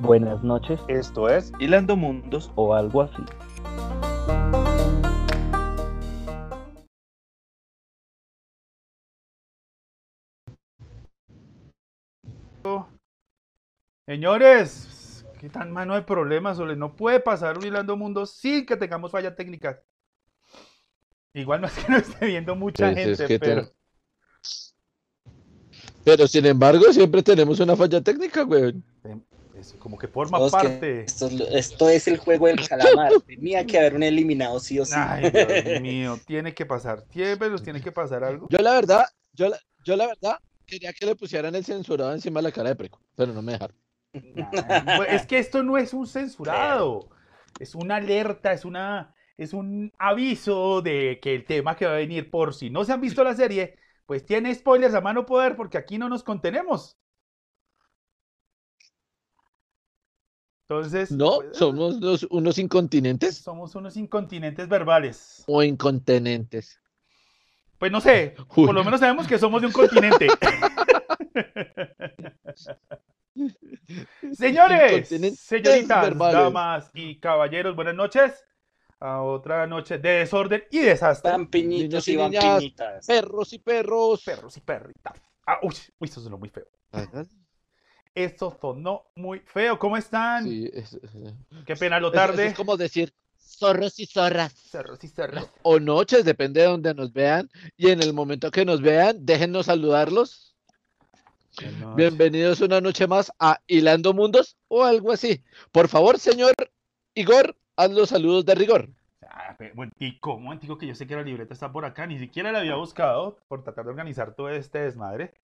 Buenas noches Esto es Hilando Mundos. o algo así. Señores, qué tan mano de problemas, Ole. No puede pasar un hilando mundo sin que tengamos fallas técnicas. Igual no es que no esté viendo mucha Pues es gente, que pero te- Pero sin embargo, siempre tenemos una falla técnica, güey. Es como que forma Todos que parte. Esto, es lo- esto es el juego del calamar. Tenía que haber un eliminado sí o sí. Ay, Dios mío, tiene que pasar. Siempre nos tiene que pasar algo. Yo la verdad, yo la, yo la verdad quería que le pusieran el censurado encima de la cara de Preco, pero no me dejaron. Pues, Es que esto no es un censurado, es una alerta, es una, es un aviso de que el tema que va a venir, por si no se han visto la serie, pues tiene spoilers a mano poder, porque aquí no nos contenemos. Entonces, No, pues, somos los- unos incontinentes somos unos incontinentes verbales. o incontinentes. Pues no sé, Uy. por lo menos sabemos que somos de un continente. Señores, señoritas, verbales. damas y caballeros, buenas noches. A otra noche de desorden y desastre. Niños y piñitas. Perros y perros. Perros y perritas. Ah, uy, uy, eso sonó muy feo. Eso sonó muy feo. ¿Cómo están? Sí, es, es- Qué pena lo tarde. es como decir zorros y zorras. Cerros y cerros. O noches, depende de donde nos vean. Y en el momento que nos vean, déjennos saludarlos. Bienvenidos una noche más a Hilando Mundos o algo así. Por favor, señor Igor, haz los saludos de rigor. Ah, pe- momentico, momentico, que yo sé que la libreta está por acá, ni siquiera la había buscado por tratar de organizar todo este desmadre.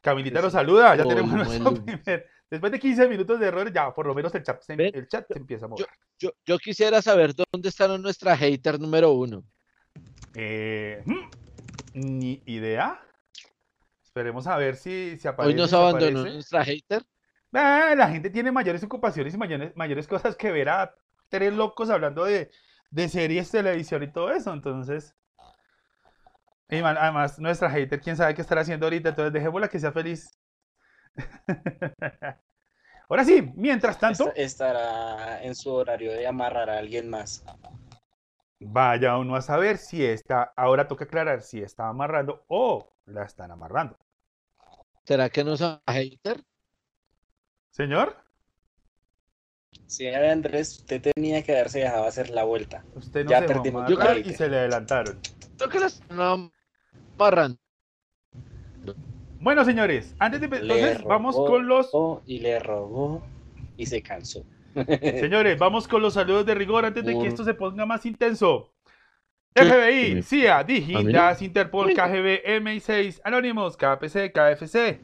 Camilita nos saluda, ya tenemos nuestro primer. Después de 15 minutos de errores, ya por lo menos el chat se, Ven, el chat se empieza a mover. Yo, yo quisiera saber dónde está nuestra hater número uno. Eh, hmm, ni idea. Esperemos a ver si se aparece. Hoy nos abandonó aparece. nuestra hater. La gente tiene mayores ocupaciones y mayores, mayores cosas que ver a tres locos hablando de, de series, televisión y todo eso. Entonces, y man- además, nuestra hater, quién sabe qué estará haciendo ahorita. Entonces, dejémosla que sea feliz. Ahora sí, mientras tanto, Esta- Estará en su horario de amarrar a alguien más. vaya uno a saber si está. Ahora toca aclarar si está amarrando o la están amarrando. ¿Será que no es hater? Señor, Sí, Andrés, usted tenía que haberse dejado hacer la vuelta. usted no Ya se perdimos amarrar la y se le adelantaron. ¿Tú que las no amarran? Bueno, señores, antes de. Entonces, vamos robó, con los. Y le robó y se cansó. Señores, vamos con los saludos de rigor antes de que esto se ponga más intenso. FBI, CIA, Digi, A mí no. DAS, Interpol. KGB, MI6, Anonymous, KPC, KFC,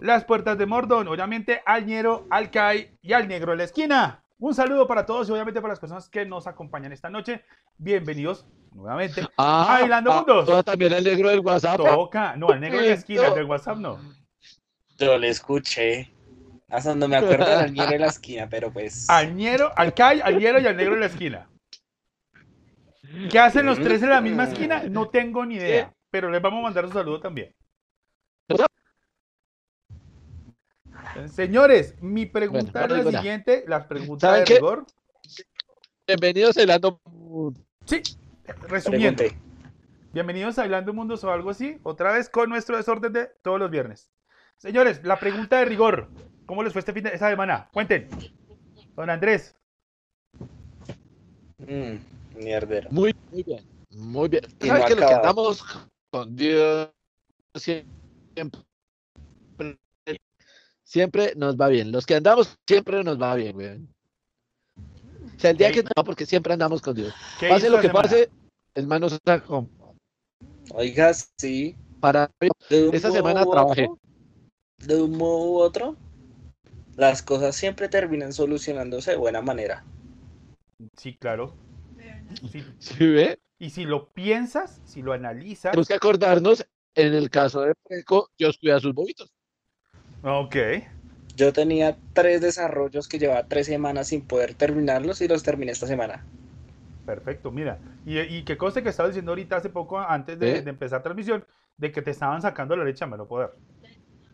Las Puertas de Mordon, obviamente al Ñero, al Kai y al Negro de la Esquina. Un saludo para todos y obviamente para las personas que nos acompañan esta noche. Bienvenidos nuevamente. Ah, Bailando Mundos. toda también el negro del WhatsApp. Toca, no, al Negro de la Esquina, el del WhatsApp no. Yo le escuché. Hasta no me acuerdo del niño de la esquina, pero pues. Al Ñero, al Kai, al Ñero y al Negro de la Esquina. ¿Qué hacen los tres en la misma esquina? No tengo ni idea, pero les vamos a mandar un saludo también. Señores, mi pregunta Bueno, es la siguiente, las preguntas ¿Saben de qué? rigor. Bienvenidos a Hilando Mundos. Sí, resumiendo, Pregunté. bienvenidos a Hablando Mundos o algo así, otra vez con nuestro desorden de todos los viernes. Señores, la pregunta de rigor, ¿cómo les fue este fin de esa semana? Cuenten. Don Andrés, Mm, mierdero. Muy, muy bien. Muy bien. ¿Sabes no que los que andamos con Dios siempre, siempre nos va bien? Los que andamos siempre nos va bien, güey. O sea, el día que no, porque siempre andamos con Dios. ¿qué Pase lo que semana? pase, el mano está con- Oiga, sí. para Esta semana trabajé. otro, de un modo u otro, las cosas siempre terminan solucionándose de buena manera. Sí, claro. Sí, ¿Sí ve? Y si lo piensas, si lo analizas, Tenemos que acordarnos, en el caso de Preco, Dios cuida a sus bobitos. Ok. Yo tenía tres desarrollos que llevaba tres semanas sin poder terminarlos y los terminé esta semana. Perfecto, mira. Y, y que conste que estaba diciendo ahorita hace poco, antes de, ¿Eh? de empezar transmisión, de que te estaban sacando la leche a mano poder.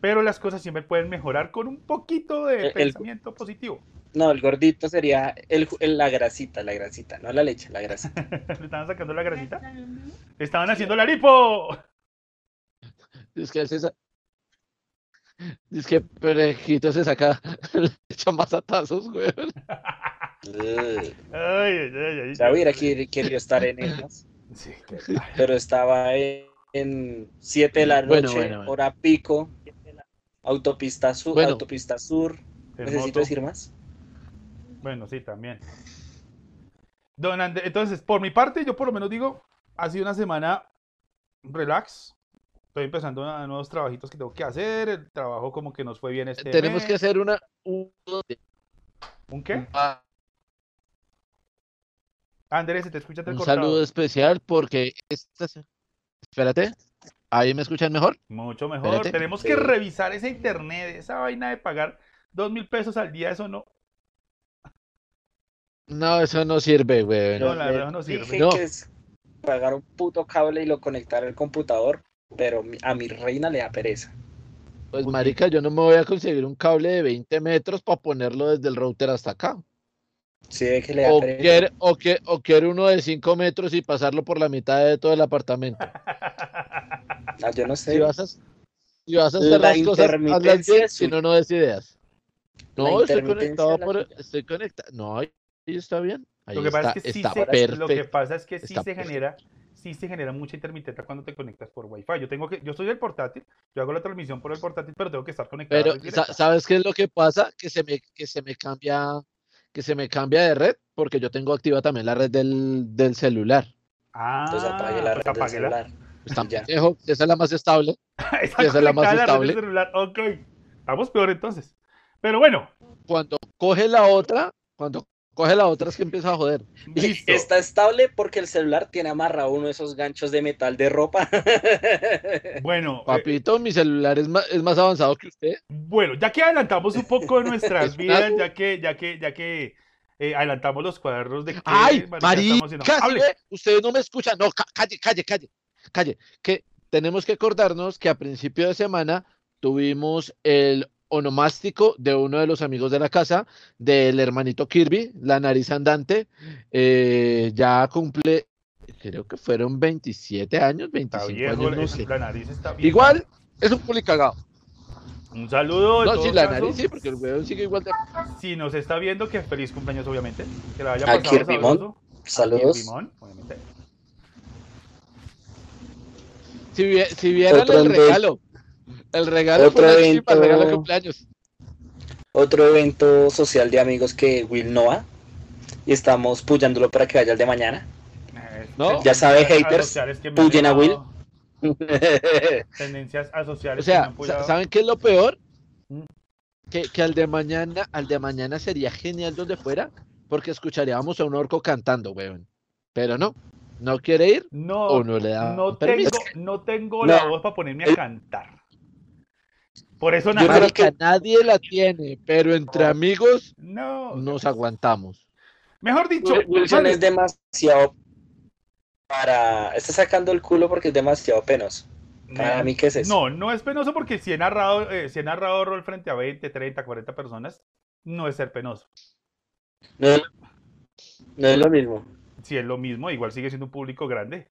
Pero las cosas siempre pueden mejorar con un poquito de El- el- pensamiento positivo. No, el gordito sería el, el- la grasita, la grasita, no la leche, la grasita. ¿Le estaban sacando la grasita? Estaban haciendo la lipo. Es que ese sa- Es que Perejito se saca, le echa más atazos, güey. Ay, ay, ay, ay. Ya hubiera quer- querido estar en esas, Sí, pero estaba en 7 de la noche, Bueno, bueno, bueno. hora pico, autopista sur, Bueno. autopista sur. ¿Necesito moto. decir más? Bueno, sí, también. Don Ande- entonces, por mi parte, yo por lo menos digo, ha sido una semana relax. Estoy empezando a nuevos trabajitos que tengo que hacer. El trabajo como que nos fue bien este Tenemos mes. que hacer una. Un, ¿Un qué? ah, Andrés, te escucha un saludo especial porque esta. Espérate. Ahí me escuchan mejor. Mucho mejor. Espérate. Tenemos que revisar ese internet, esa vaina de pagar dos mil pesos al día, eso no. No, eso no sirve, güey. No, la verdad no sirve. Dije No. que es pagar un puto cable y lo conectar al computador, pero a mi reina le da pereza. Pues, marica, yo no me voy a conseguir un cable de 20 metros para ponerlo desde el router hasta acá. Sí, ve que le da O pereza. quiere, o, que, o quiere uno de 5 metros y pasarlo por la mitad de todo el apartamento. Ah, yo no sé. Si vas a, si vas a hacer La las cosas, hazlas es si no, no des ideas. No, estoy conectado es por, estoy conectado. No, ahí está bien. Ahí Lo que está, pasa es que sí se, lo que pasa es que sí Está se perfecto. genera, sí se genera mucha intermitencia cuando te conectas por Wi-Fi. Yo tengo que, yo soy del portátil, yo hago la transmisión por el portátil, pero tengo que estar conectado. Pero. ¿sabes qué es lo que pasa? Que se me, que se me cambia, que se me cambia de red, porque yo tengo activa también la red del, del celular. Ah, Entonces apague la pues red del apáguela. celular. Pues tan Ya. pendejo, esa es la más estable. Esa es la más estable. celular. Ok, estamos peor entonces. Pero bueno, Cuando coge la otra, cuando coge la otra es que empieza a joder. listo. Está estable porque el celular tiene amarrado uno de esos ganchos de metal de ropa. Bueno, eh, Papito, mi celular es más, es más avanzado que usted. Bueno, ya que adelantamos un poco de nuestras Es vidas, ya que, ya que, ya que eh, adelantamos los cuadernos de ¡Ay, marica estamos haciendo. marica! ¿sí Hable. ve? Ustedes no me escuchan. No, ca- calle, calle, calle, calle. Que tenemos que acordarnos que a principio de semana tuvimos el onomástico de uno de los amigos de la casa, del hermanito Kirby, la nariz andante. eh, ya cumple, creo que fueron 27 años, Está 25 viejo, años, no es- sé. la nariz está bien. Igual, es un culicagado. Un saludo. No, sí, la caso, nariz sí, porque el weón sigue igual de. Si nos está viendo, que feliz cumpleaños, obviamente. Que la haya A pasado Kirbymon. sabroso. A Saludos. Kirbymon, obviamente. Si, vie- si vieran el regalo. El regalo otro fue el regalo de cumpleaños. Otro evento social de amigos que Will no va. Y estamos puyándolo para que vaya el de mañana. No. Ya sabe, haters, que puyen a Will. Tendencias asociales O que sea, han puyado. ¿saben qué es lo peor? Mm. Que, que al de mañana, al de mañana sería genial donde fuera, porque escucharíamos a un orco cantando, weón. Pero no, no quiere ir No, o no le da no permiso. tengo, no tengo No. la voz para ponerme a Eh. cantar. Por eso nada. que- nadie la tiene, pero entre amigos No. nos aguantamos. Mejor dicho, Wilson es demasiado para. Está sacando el culo porque es demasiado penoso. Para mí, ¿qué es eso? No, no es penoso porque si he narrado, eh, si he narrado rol frente a 20, 30, 40 personas, no es ser penoso. No es, no es lo mismo. Si es lo mismo, igual sigue siendo un público grande.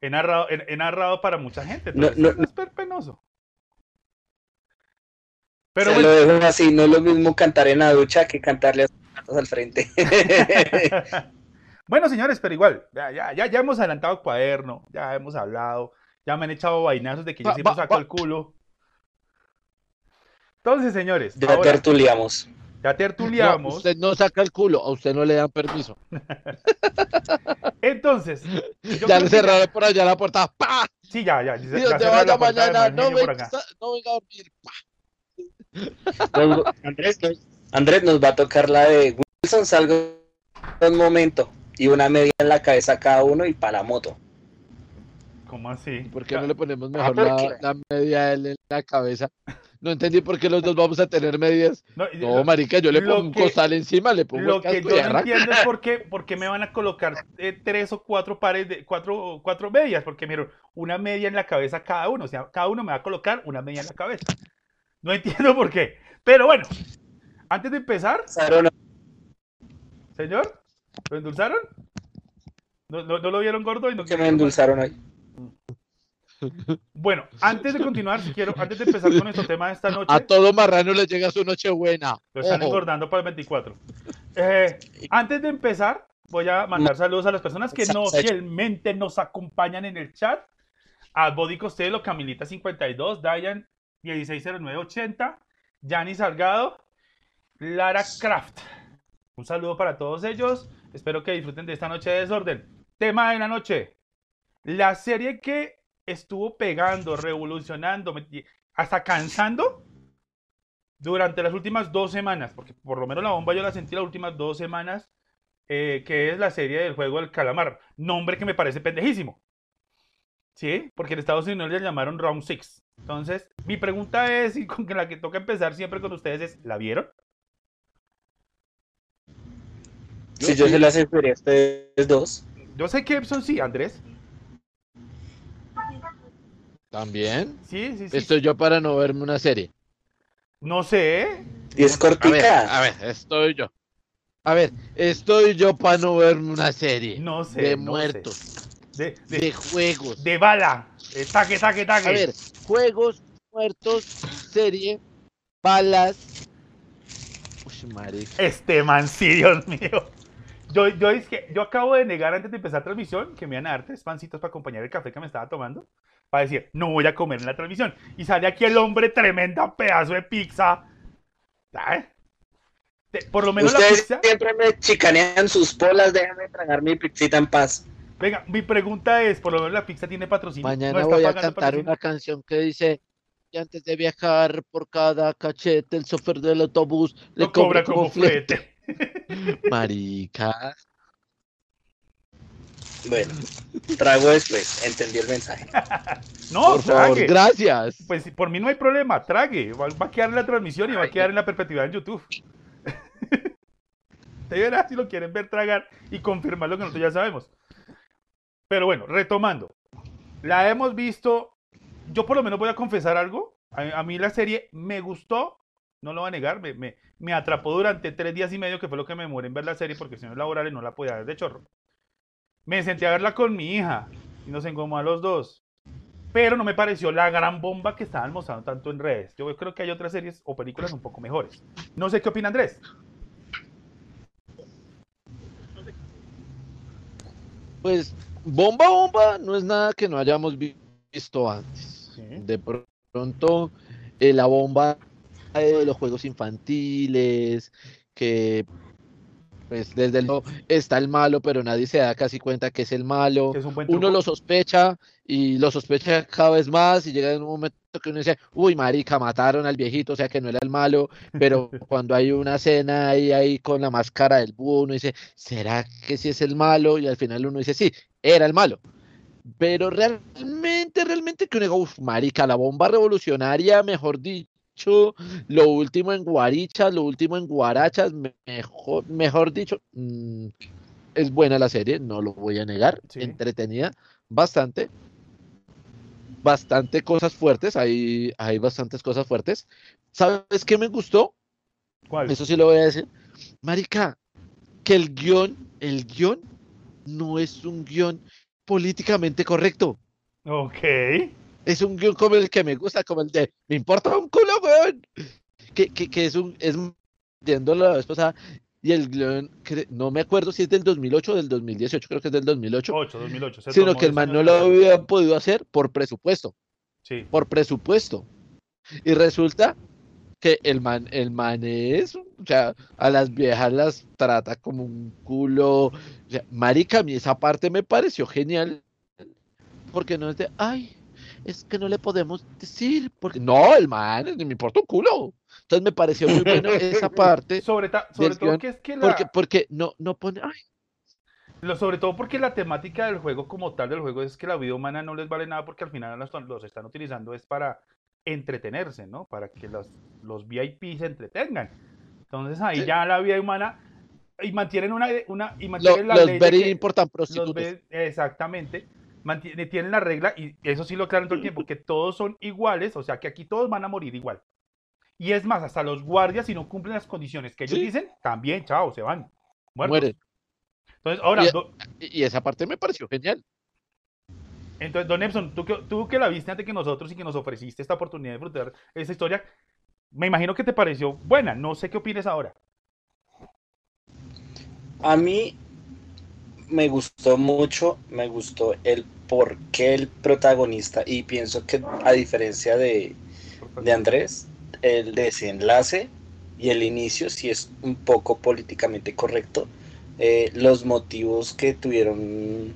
He narrado, he, he narrado para mucha gente, No, entonces no, no, es ser penoso. Pero bueno, lo dejo así, no es lo mismo cantar en la ducha que cantarle a sus gatos al frente. bueno, señores, pero igual, ya, ya, ya, hemos adelantado cuaderno, ya hemos hablado, ya me han echado vainazos de que yo siempre saco va. el culo. Entonces, señores, ya ahora, tertuliamos. ya No, tertuliamos. usted no saca el culo, a usted no le dan permiso. Entonces, ya le cerraron por allá la puerta. ¡Pah! Sí, ya, ya. cerraron vaya la mañana, no venga, no a dormir. Nos- Andrés, nos- Andrés nos va a tocar la de Wilson, salgo un momento y una media en la cabeza a cada uno y para la moto. ¿Cómo así? ¿Por qué no le ponemos Ah, mejor ¿por la, la media L en la cabeza? No entendí por qué los dos vamos a tener medias. No, marica, yo le pongo un que- costal encima, le pongo Lo el que casco yo y no entiendo es por qué, por qué me van a colocar eh, tres o cuatro pares de cuatro, cuatro medias, porque miren, una media en la cabeza cada uno, o sea, cada uno me va a colocar una media en la cabeza. No entiendo por qué. Pero bueno, antes de empezar, Pasaron- señor, ¿lo endulzaron? ¿No, no, no lo vieron gordo? Y no que me endulzaron hoy. Bueno, antes de continuar, si quiero, antes de empezar con nuestro tema de esta noche, A todo marrano le llega su noche buena. lo están Ojo. engordando para el 24. Eh, antes de empezar, voy a mandar saludos a las personas que no fielmente nos acompañan en el chat. A Body Costello, Camilita52, Diane 160980, Yanni Salgado, Lara Craft. Un saludo para todos ellos. Espero que disfruten de esta noche de desorden. Tema de la noche. La serie que estuvo pegando, revolucionando, hasta cansando durante las últimas dos semanas, porque por lo menos la bomba yo la sentí las últimas dos semanas, eh, que es la serie del juego del calamar. Nombre que me parece pendejísimo. ¿Sí? Porque en Estados Unidos le llamaron Round 6. Entonces, mi pregunta es, y con la que toca empezar siempre con ustedes es, ¿la vieron? Si yo se las ustedes dos. Yo sé que Epson sí, Andrés. También. Sí, sí, sí. Estoy yo para no verme una serie. No sé. Y es A ver, cortica. a ver, estoy yo. A ver, estoy yo para no verme una serie. No sé. de no sé. De, de, de juegos. de bala. Eh, taque, taque, taque. A ver, juegos, muertos, serie, balas. Uy, marica. Este man, sí, Dios mío. Yo, yo, es que, yo acabo de negar antes de empezar la transmisión que me iban a dar tres pancitos para acompañar el café que me estaba tomando. Para decir, no voy a comer en la transmisión. Y sale aquí el hombre, tremenda pedazo de pizza. ¿Sabes? Por lo menos la Ustedes pizza. siempre me chicanean sus polas, déjame tragar mi pizzita en paz. Venga, mi pregunta es: por lo menos la pizza tiene patrocinio. Mañana ¿No voy a cantar patrocinio? una canción que dice y antes de viajar por cada cachete el chofer del autobús le Lo cobra cobra como flete. Marica. Bueno, trago después, entendí el mensaje. No, por favor, trague. gracias. Pues por mí no hay problema, trague. Va, va a quedar en la transmisión y va a quedar en la perpetuidad en YouTube. Te verás si lo quieren ver tragar y confirmar lo que nosotros ya sabemos. Pero bueno, retomando. La hemos visto. Yo por lo menos voy a confesar algo. A, mí la serie me gustó. No lo voy a negar. Me, atrapó durante tres días y medio, que fue lo que me demoré en ver la serie, porque si no es laboral no la podía ver de chorro. Me senté a verla con mi hija y nos engomó a los dos pero no me pareció la gran bomba que estaban mostrando tanto en redes. Yo creo que hay otras series o películas un poco mejores. No sé qué opina Andrés. Pues bomba bomba no es nada que no hayamos vi- visto antes. Sí. De pr- pronto eh, la bomba de los juegos infantiles, que pues desde el está el malo, pero nadie se da casi cuenta que es el malo. Es un Uno lo sospecha y lo sospecha cada vez más y llega en un momento que uno dice, uy, marica, mataron al viejito, o sea que no era el malo, pero cuando hay una escena ahí, ahí con la máscara del búho, uno dice, ¿será que sí es el malo? Y al final uno dice, sí, era el malo. Pero realmente, realmente que uno diga, uff, marica, la bomba revolucionaria, mejor dicho, lo último en guarichas, lo último en guarachas, me- mejor, mejor dicho, mm, es buena la serie, no lo voy a negar, Sí. entretenida, bastante, bastante cosas fuertes, hay, hay bastantes cosas fuertes. ¿Sabes qué me gustó? ¿Cuál? Eso sí lo voy a decir. Marica, que el guion, el guion no es un guion políticamente correcto. Ok. Es un guion como el que me gusta, como el de me importa un culo, weón. Que, que, que es un, es viendo la vez pasada, y el guion, no me acuerdo si es del 2008 o del 2018, creo que es del 2008, 8, 2008. se sino que el 10 man no lo había podido hacer por presupuesto, Sí. por presupuesto. Y resulta que el man, el man es, o sea, a las viejas las trata como un culo. O sea, marica, a mí esa parte me pareció genial. Porque no es de, ay, es que no le podemos decir. Porque no, el man, ni me importa un culo. Entonces me pareció muy bueno esa parte. Sobre, ta- sobre todo que es que la, Porque, porque no, no pone, ay, lo- sobre todo porque la temática del juego como tal del juego es que la vida humana no les vale nada porque al final los, los están utilizando es para entretenerse, ¿no? Para que los, los VIP se entretengan. Entonces ahí ya la vida humana y mantienen una, una y Lo- mantienen la los ley very que- important los ve- exactamente. mantiene- tienen la regla, y eso sí lo aclaran todo el tiempo, que todos son iguales, o sea que aquí todos van a morir igual. Y es más, hasta los guardias, si no cumplen las condiciones que ellos Sí. dicen, también, chao, se van. muertos. Mueren. Entonces, ahora, Y- do- y esa parte me pareció genial. Entonces, Don Epson, tú que, la viste antes que nosotros y que nos ofreciste esta oportunidad de disfrutar esa historia, me imagino que te pareció buena. No sé qué opines ahora. A mí me gustó mucho, me gustó el por qué el protagonista, y pienso que a diferencia de, de Andrés, el desenlace y el inicio sí es un poco políticamente correcto. Eh, los motivos que tuvieron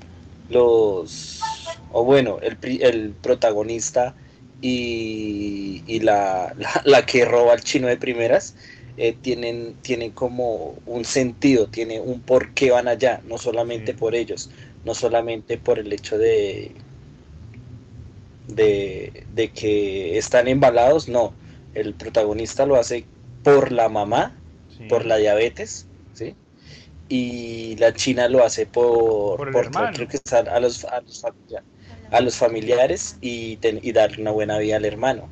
los, o bueno, el, el protagonista y, y la, la, la que roba al chino de primeras, eh, tienen, tienen como un sentido, tiene un por qué van allá, no solamente Sí. por ellos, no solamente por el hecho de, de, de que están embalados, no, el protagonista lo hace por la mamá, Sí. por la diabetes. Y la china lo hace por, Por creo que a, los, a, los familia- a los familiares y, ten- y darle una buena vida al hermano.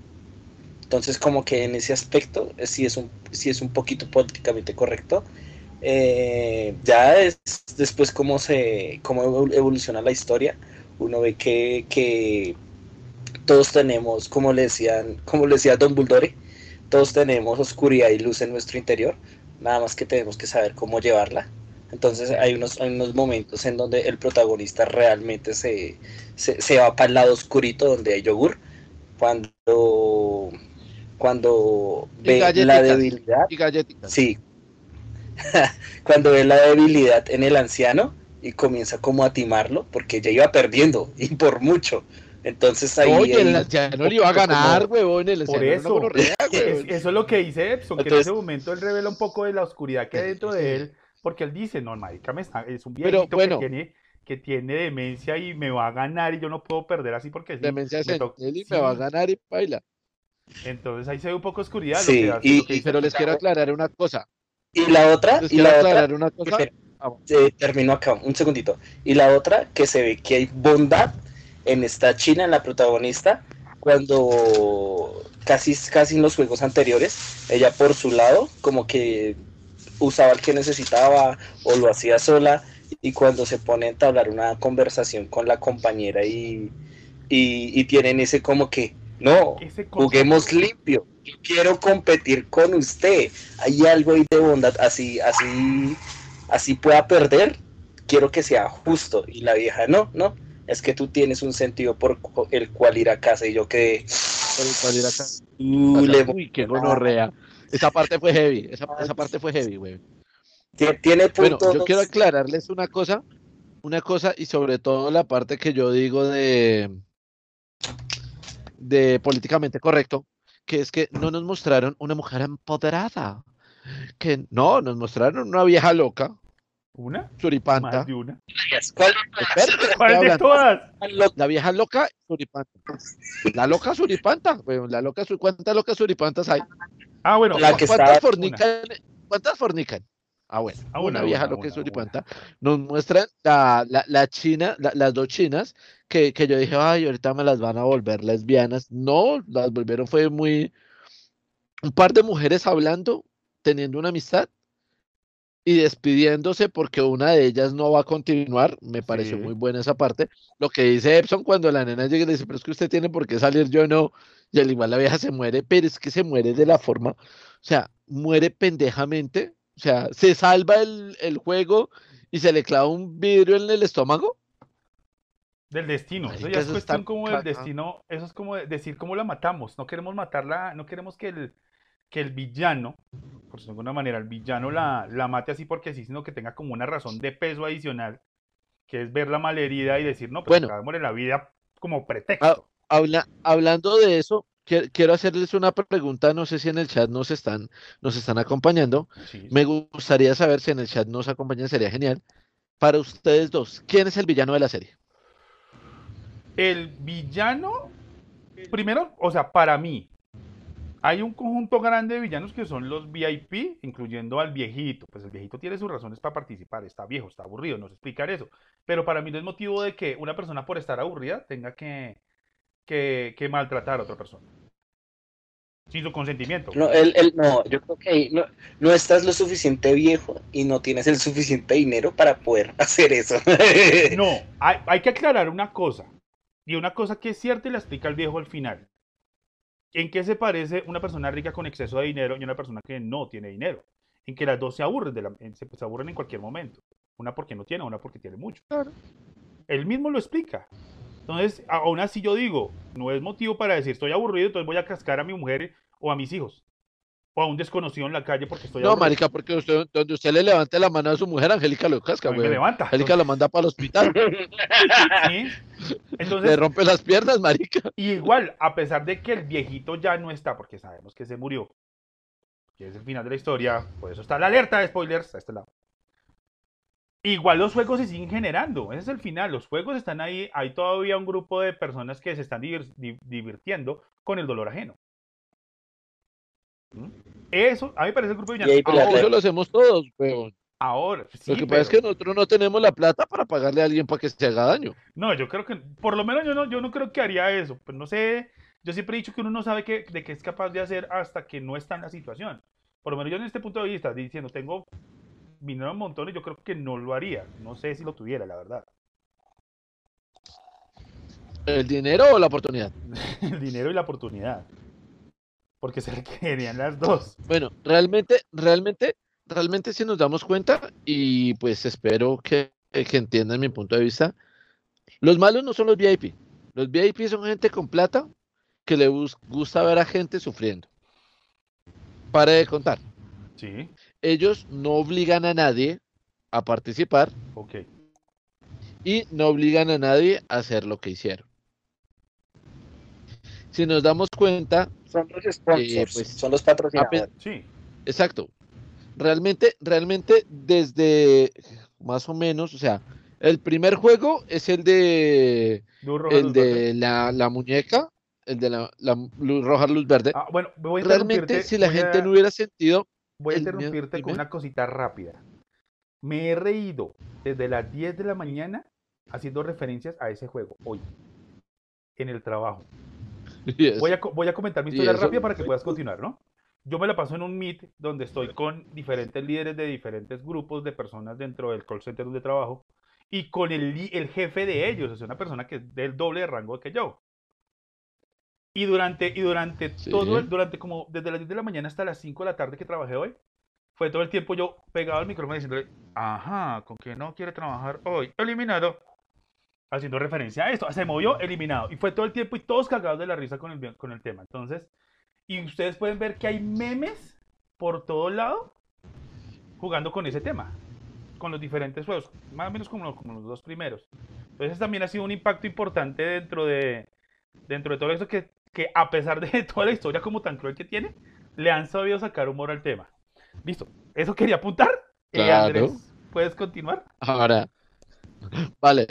Entonces, como que en ese aspecto eh, sí es un, sí es un poquito políticamente correcto. Eh, ya es después cómo se cómo evol- evoluciona la historia, uno ve que, que todos tenemos, como le decían, como le decía Don Buldore, todos tenemos oscuridad y luz en nuestro interior, nada más que tenemos que saber cómo llevarla. Entonces hay unos, hay unos momentos en donde el protagonista realmente se, se, se va para el lado oscurito donde hay yogur, cuando, cuando ve la debilidad Y galletitas. Sí. Cuando ve la debilidad en el anciano y comienza como a timarlo, porque ya iba perdiendo y por mucho. Entonces ahí. Oye, el anciano le iba a ganar, huevón. El Por eso. gonorrea, Es- eso es lo que dice Epson, que en ese momento él revela un poco de la oscuridad que hay dentro de él, porque él dice, no, marica, me está- es un Pero, viejito bueno. que, tiene, que tiene demencia y me va a ganar y yo no puedo perder así porque sí, Demencia me to- senil y sí. me va a ganar y baila. Entonces ahí se ve un poco oscuridad. Sí, lo que hace- y- lo que y- dice Pero les quiero aclarar una cosa. Y la otra, Les y quiero la otra, aclarar una cosa. espera, eh, termino acá, un segundito. Y la otra, que se ve que hay bondad en esta china, en la protagonista, cuando casi, casi en los juegos anteriores, ella por su lado, como que usaba el que necesitaba o lo hacía sola, y cuando se pone a entablar una conversación con la compañera y, y, y tienen ese como que, no, juguemos limpio. Yo quiero competir con usted. Hay algo ahí de bondad, así, así, así pueda perder. Quiero que sea justo. Y la vieja, no, no. Es que tú tienes un sentido por el cual ir a casa. Y yo quedé. Por el cual ir acá. "Uh, le- Uy, qué gonorrea. Esa parte fue heavy. Esa, esa parte fue heavy, güey. tie- Tiene Bueno, puntos. yo quiero aclararles una cosa, una cosa y sobre todo la parte que yo digo de de políticamente correcto, que es que no nos mostraron una mujer empoderada, que no, nos mostraron una vieja loca, ¿Una? suripanta, Más de una. ¿Cuál Espérate, estoy ¿Cuál de hablando. todas? la vieja loca suripanta, la loca suripanta, güey, la loca ¿cuántas locas suripantas hay? Ah, bueno. La que ¿Cuántas estaba- fornican? ¿Cuántas fornican? Ah, bueno, Ah, una una, vieja una, loca una, suripanta. Nos muestran la, la, la china, la- las dos chinas, que, que yo dije, ay, ahorita me las van a volver lesbianas. No, las volvieron, fue muy. Un par de mujeres hablando, teniendo una amistad y despidiéndose porque una de ellas no va a continuar. Me pareció Sí. muy buena esa parte. Lo que dice Epson cuando la nena llega y le dice, pero es que usted tiene por qué salir, yo no. Y al igual la vieja se muere, pero es que se muere de la forma, o sea, muere pendejamente, o sea, se salva el, el juego y se le clava un vidrio en el estómago. Del destino. Eso ya es cuestión como del destino. Eso es como de- decir cómo la matamos. No queremos matarla, no queremos que el, que el villano, por decirlo de alguna manera, el villano la, la mate así porque sí, sino que tenga como una razón de peso adicional, que es verla malherida y decir, no, pues Bueno. acabémosle la vida como pretexto. Habla, hablando de eso, quie- quiero hacerles una pregunta, no sé si en el chat nos están, nos están acompañando. Sí. Me gustaría saber si en el chat nos acompañan, sería genial. Para ustedes dos, ¿quién es el villano de la serie? El villano, primero, o sea, para mí, Hay un conjunto grande de villanos que son los VIP, incluyendo al viejito. Pues el viejito tiene sus razones para participar. Está viejo, está aburrido, no sé explicar eso. Pero para mí no es motivo de que una persona por estar aburrida tenga que, que, que maltratar a otra persona. Sin su consentimiento. No, él, él- no, yo creo que ahí no, no estás lo suficiente viejo y no tienes el suficiente dinero para poder hacer eso. No, hay, hay que aclarar una cosa. Y una cosa que es cierta y la explica el viejo al final. ¿En qué se parece una persona rica con exceso de dinero y una persona que no tiene dinero? En que las dos se aburren, de la- en- se, se aburren en cualquier momento. Una porque no tiene, una porque tiene mucho. Él mismo lo explica. Entonces, aún así yo digo, no es motivo para decir estoy aburrido, entonces voy a cascar a mi mujer o a mis hijos. O a un desconocido en la calle porque estoy No, aburrido. marica, porque usted, donde usted le levante la mano a su mujer, Angélica lo casca, güey. levanta. Angélica lo manda para el hospital, ¿sí? le Entonces, rompe las piernas, marica. Y igual, a pesar de que el viejito ya no está, porque sabemos que se murió, que es el final de la historia, por eso está la alerta de spoilers a este lado. Igual los juegos se siguen generando, ese es el final, los juegos están ahí, hay todavía un grupo de personas que se están divir- di- divirtiendo con el dolor ajeno. Eso, a mí me parece el grupo de Y ahí villanos. pelea- Ahora, Eso lo hacemos todos, weón. ahora, sí, Lo que pasa es que nosotros no tenemos la plata para pagarle a alguien para que se haga daño. No, yo creo que, por lo menos yo no, yo no creo que haría eso. Pues no sé, yo siempre he dicho que uno no sabe qué, de qué es capaz de hacer hasta que no está en la situación. Por lo menos yo en este punto de vista, diciendo, tengo dinero un montón y yo creo que no lo haría. No sé si lo tuviera, la verdad. ¿El dinero o la oportunidad? El dinero y la oportunidad. Porque se requerían las dos. Bueno, realmente, realmente, realmente si nos damos cuenta, y pues espero que, que entiendan mi punto de vista, los malos no son los VIP. Los VIP son gente con plata que le gusta ver a gente sufriendo. Pare de contar. Sí, Ellos no obligan a nadie a participar ok. y no obligan a nadie a hacer lo que hicieron. Si nos damos cuenta, Son los sponsors, Eh, pues, son los patrocinadores. Sí, Exacto. Realmente, realmente desde más o menos, o sea, el primer juego es el de luz roja, el luz verde. de la, la muñeca, el de la, la luz roja, luz verde. Ah, bueno, voy a Realmente, si la voy gente a- no hubiera sentido, Voy a el interrumpirte con una cosita rápida. Me he reído desde las 10 de la mañana haciendo referencias a ese juego hoy en el trabajo. y es- Voy a, voy a comentar mi historia eso- rápida para que puedas continuar, ¿no? Yo me la paso en un meet donde estoy con diferentes líderes de diferentes grupos de personas dentro del call center donde trabajo y con el, el jefe de ellos, es una persona que es del doble de rango que yo. Y durante, y durante Sí. todo, el- durante como desde las 10 de la mañana hasta las 5 de la tarde que trabajé hoy, fue todo el tiempo yo pegado al micrófono diciéndole, ajá, con que no quiere trabajar hoy, eliminado. Haciendo referencia a esto, se movió, eliminado. Y fue todo el tiempo y todos cagados de la risa con el, con el tema. Entonces, y ustedes pueden ver que hay memes por todo lado jugando con ese tema, con los diferentes juegos, más o menos como, como los dos primeros. Entonces también ha sido un impacto importante dentro de, dentro de todo eso que, que a pesar de toda la historia como tan cruel que tiene, le han sabido sacar humor al tema. Listo, eso quería apuntar. Eh, Claro. Andrés, ¿puedes continuar? Ahora, vale,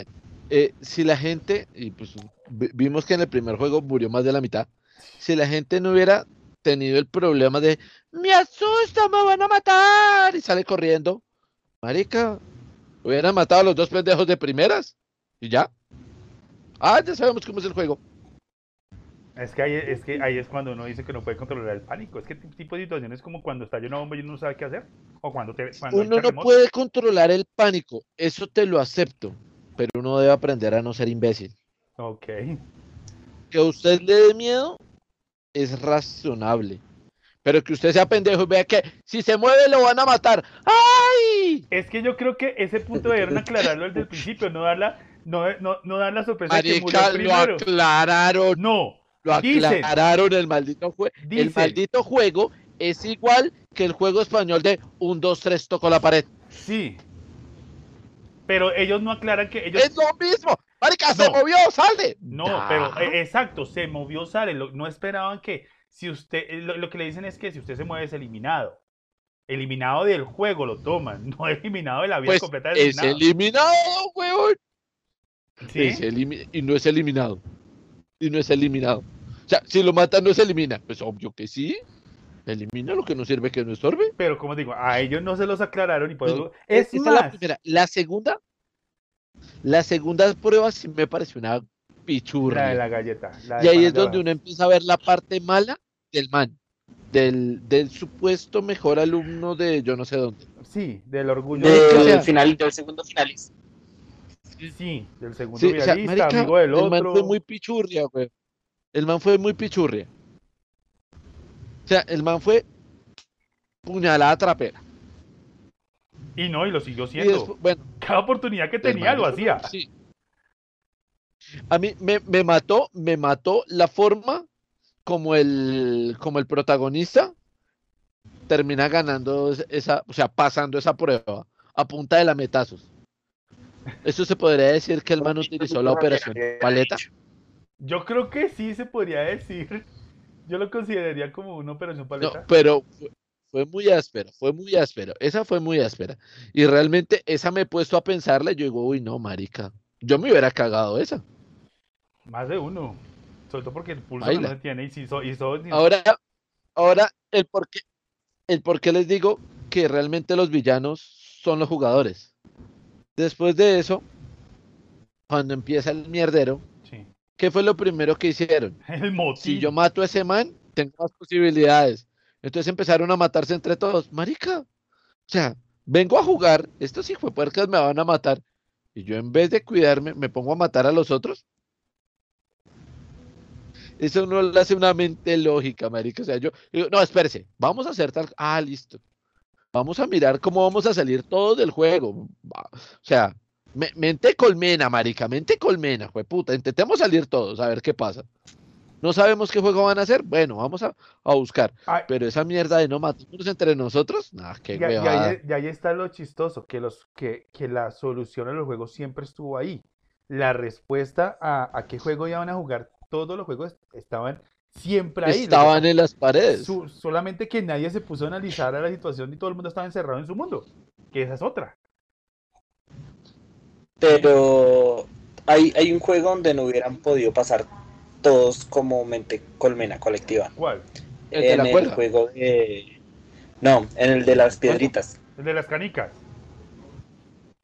eh, si la gente, y pues vi- vimos que en el primer juego murió más de la mitad, si la gente no hubiera tenido el problema de me asusta, me van a matar y sale corriendo, marica, hubieran matado a los dos pendejos de primeras y ya. Ah, ya sabemos cómo es el juego. Es que, ahí, es que ahí es cuando uno dice que no puede controlar el pánico. Es que tipo de situaciones como cuando estalla una bomba y uno no sabe qué hacer. O cuando, te, cuando hay Uno no puede controlar el pánico, eso te lo acepto, pero uno debe aprender a no ser imbécil. Ok. que a usted le dé miedo es razonable. Pero que usted sea pendejo y vea que si se mueve lo van a matar. ¡Ay! Es que yo creo que ese punto debieron aclararlo desde el principio, no dar la, no, no, no dar la sorpresa que murió Marica, el lo aclararon. No, Lo dicen. aclararon el maldito juego. El maldito juego es igual que el juego español de 1, 2, 3, toco la pared. sí. Pero ellos no aclaran que ellos... Es lo mismo. Marica, se movió, sale. No, pero eh, exacto, se movió, sale. lo- no esperaban que si usted, eh, lo, lo que le dicen es que si usted se mueve es eliminado. Eliminado del juego lo toman, no eliminado de la vida Pues completa es designado. eliminado, weón. ¿Sí? Es elimi- y no es eliminado. Y no es eliminado. O sea, si lo mata no se elimina. Pues obvio que sí. Elimina lo que no sirve que no estorbe. Pero como digo, a ellos no se los aclararon y por eso... Es, la primera. La segunda, la segunda prueba sí me pareció una la pichurria. de la galleta. la de Y ahí es de donde uno empieza a ver la parte mala del man, del, del supuesto mejor alumno de yo no sé dónde. Sí, del orgullo. De- Del o sea- final, del segundo finalista. Sí, del segundo Sí, o sea, finalista, marica, amigo del el man otro. fue muy pichurria, güey. El man fue muy pichurria. O sea, el man fue puñalada trapera. Y no, y lo siguió siendo. después, bueno, Cada oportunidad que tenía lo hacía. sí. A mí me, me mató, me mató la forma como el, como el protagonista termina ganando es- esa, o sea, pasando esa prueba a punta de lametazos. Eso se podría decir que el man utilizó la operación paleta. Yo creo que sí se podría decir. Yo lo consideraría como una operación No, paleta. pero fue, muy áspera, fue muy áspera. Esa fue muy áspera. Y realmente esa me he puesto a pensarle. Yo digo, uy, no, marica. Yo me hubiera cagado esa. Más de uno. Sobre todo porque el pulso no se tiene y si so- y so- y- Ahora, ahora el por qué, el por qué les digo que realmente los villanos son los jugadores. Después de eso, cuando empieza el mierdero. ¿Qué fue lo primero que hicieron? El motín. Si yo mato a ese man, tengo más posibilidades. Entonces empezaron a matarse entre todos. Marica, o sea, vengo a jugar, estos hijos puercas me van a matar. Y yo en vez de cuidarme, me pongo a matar a los otros. Eso no le hace una mente lógica, marica. O sea, yo digo, no, espérese, vamos a hacer tal. Ah, listo. Vamos a mirar cómo vamos a salir todos del juego. O sea, me- mente colmena, marica, mente colmena, puta. Intentemos salir todos, a ver qué pasa. No sabemos qué juego van a hacer. Bueno, vamos a, a buscar. Ay, Pero esa mierda de no matarnos entre nosotros, nah, qué y, y ahí, y ahí está lo chistoso, que, los, que, que la solución a los juegos siempre estuvo ahí. La respuesta a, a qué juego iban a jugar, todos los juegos estaban siempre ahí. Estaban en las paredes. su- solamente que nadie se puso a analizar a la situación y todo el mundo estaba encerrado en su mundo. Que esa es otra. Pero hay, hay un juego donde no hubieran podido pasar todos como mente colmena colectiva. ¿Cuál? El de en la el cuerda. juego de. No, en el de las piedritas. El de las canicas.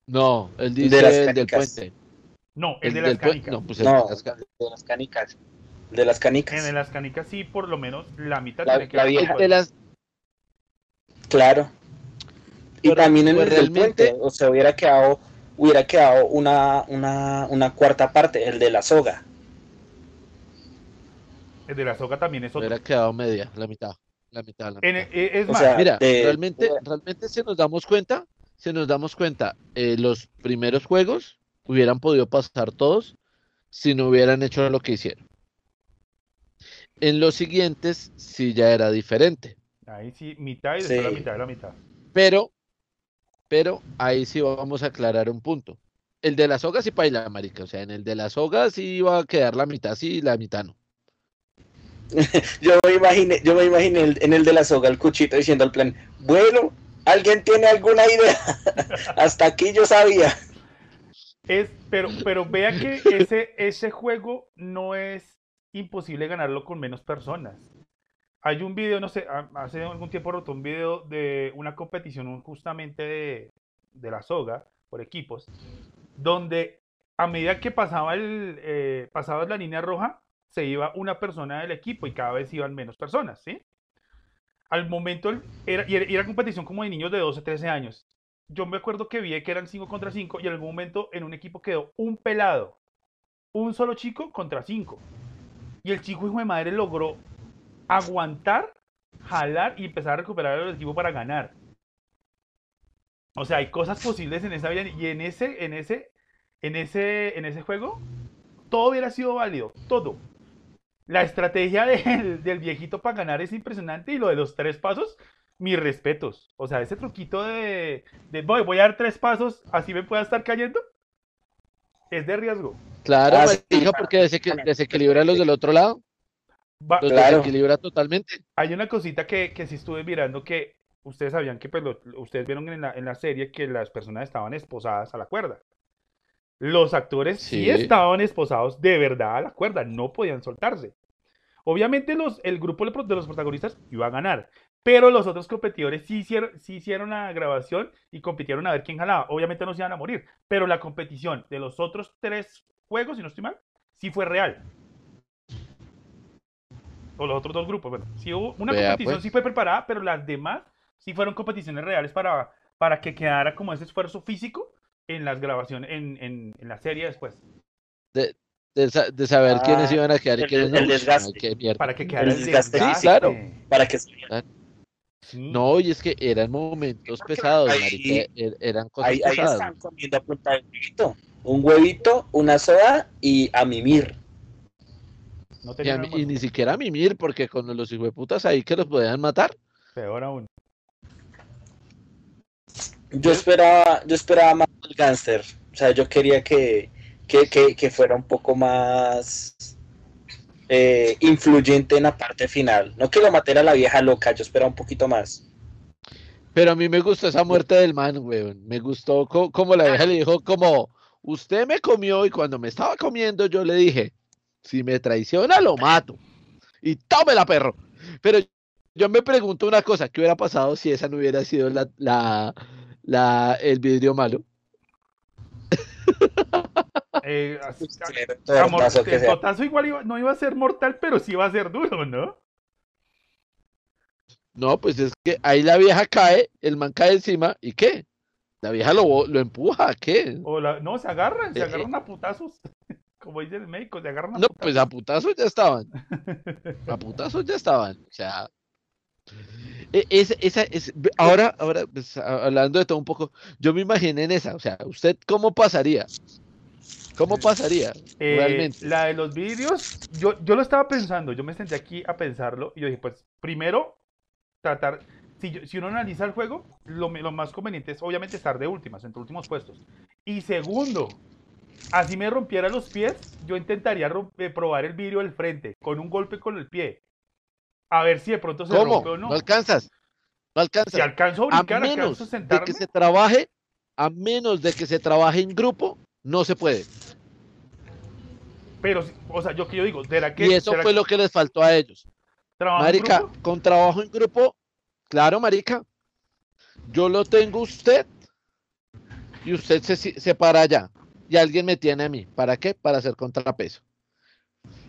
No, él De las el del canicas. puente. No, el, El de las canicas. No, pues el No, de las ca- de las canicas. De las canicas. En el de las canicas sí, por lo menos la mitad La- tiene que la vieja el de las- Claro. Y Pero, también en pues, el del puente, o sea, hubiera quedado, hubiera quedado una, una, una cuarta parte, el de la soga. El de la soga también es otro. hubiera quedado media, la mitad. La mitad, la En- mitad. eh, es O más, sea, Mira, de- realmente, realmente si nos damos cuenta, si nos damos cuenta, eh, los primeros juegos hubieran podido pasar todos si no hubieran hecho lo que hicieron. En los siguientes sí ya era diferente, ahí sí, mitad y después la Sí. mitad de la mitad. pero, pero ahí sí vamos a aclarar un punto. El de la soga sí paila, marica, o sea, en el de la soga sí iba a quedar la mitad sí y la mitad no. Yo me imaginé, yo me imaginé el- en el de la soga el cuchito diciendo al plan, bueno, ¿alguien tiene alguna idea? Hasta aquí yo sabía. Es, pero, pero vea que ese, ese juego no es imposible ganarlo con menos personas. Hay un video, no sé, ha- hace algún tiempo rotó un video de una competición justamente de, de la soga por equipos, donde a medida que pasaba el, eh, pasabas la línea roja, se iba una persona del equipo y cada vez iban menos personas, ¿sí? Al momento era, y era, era competición como de niños de 12, 13 años. Yo me acuerdo que vi que eran 5 contra 5 y en algún momento en un equipo quedó un pelado, un solo chico contra 5. Y el chico hijo de madre logró aguantar, jalar y empezar a recuperar el equipo para ganar. O sea, hay cosas posibles en esa vida y en ese, en ese, en ese, en ese juego, todo hubiera sido válido, todo. La estrategia del, del viejito para ganar es impresionante y lo de los tres pasos, mis respetos. O sea, ese truquito de, de voy, voy a dar tres pasos, así me pueda estar cayendo, es de riesgo. Claro, Ah, sí, marica, porque desequi- desequilibra a los del otro lado, Va- los Claro. desequilibra totalmente. Hay una cosita que, que sí estuve mirando que ustedes sabían que, pues, lo- ustedes vieron en la, en la serie que las personas estaban esposadas a la cuerda. Los actores sí. Sí. estaban esposados de verdad a la cuerda, no podían soltarse. Obviamente los, el grupo de los protagonistas iba a ganar, pero los otros competidores sí hicieron, sí hicieron la grabación y compitieron a ver quién jalaba. Obviamente no se iban a morir, pero la competición de los otros tres juegos, si no estoy mal, sí fue real. O los otros dos grupos, bueno, sí hubo una Vea, competición pues. sí fue preparada, pero las demás sí fueron competiciones reales para, para que quedara como ese esfuerzo físico en las grabaciones, en, en, en la serie después. De, de saber quiénes Ah, iban a quedar y el- quiénes no. el desgaste. Ay, qué mierda. Para que quedara el desgaste desgaste. claro. para que se Sí. No, y es que eran momentos Porque pesados, ahí- marica, er- eran cosas ahí, ahí pesadas. están comiendo a punta de huevito. Un huevito, una soda y a mimir. No Y, ni siquiera a mimir, porque con los hijueputas ahí que los podían matar. Peor aún. Yo esperaba, yo esperaba más del gánster. O sea, yo quería que, que, que, que fuera un poco más eh, influyente en la parte final. No que lo matara la vieja loca, yo esperaba un poquito más. Pero a mí me gustó esa muerte del man, weón. Me gustó co- como la vieja le dijo, como, usted me comió y cuando me estaba comiendo yo le dije, si me traiciona lo mato. Y tómela, perro. Pero yo me pregunto una cosa, ¿qué hubiera pasado si esa no hubiera sido la, la, la, el vidrio malo? Eh, que el igual iba- no iba a ser mortal, pero sí iba a ser duro, ¿no? No, pues es que ahí la vieja cae, el man cae encima, ¿y qué? La vieja lo, lo empuja, ¿qué? O la- no, se agarran, se Eh, agarran a putazos. Como dice el médico, se agarran a No, pues a putazos ya estaban. A putazos ya estaban. O sea. e- es- esa, es, ahora, ahora, pues, hablando de todo un poco, yo me imaginé en esa. O sea, ¿usted cómo pasaría? ¿Cómo pasaría Eh, realmente? La de los vídeos, yo, yo lo estaba pensando, yo me senté aquí a pensarlo y yo dije, pues primero, tratar, si, si uno analiza el juego, lo, lo más conveniente es obviamente estar de últimas, entre últimos puestos. Y segundo, así me rompiera los pies, yo intentaría eh, probar el vidrio del frente con un golpe con el pie. A ver si de pronto se ¿Cómo? rompe o No no. alcanzas. No alcanzas. Si alcanzo a A brincar, menos alcanzo a de sentarme. que se trabaje, a menos de que se trabaje en grupo, no se puede. Pero, o sea, yo que yo digo, ¿será que Y eso será fue que lo que les faltó a ellos. en Marica, grupo? con trabajo en grupo, claro, marica. Yo lo tengo usted y usted se, se para allá y alguien me tiene a mí. ¿Para qué? Para hacer contrapeso.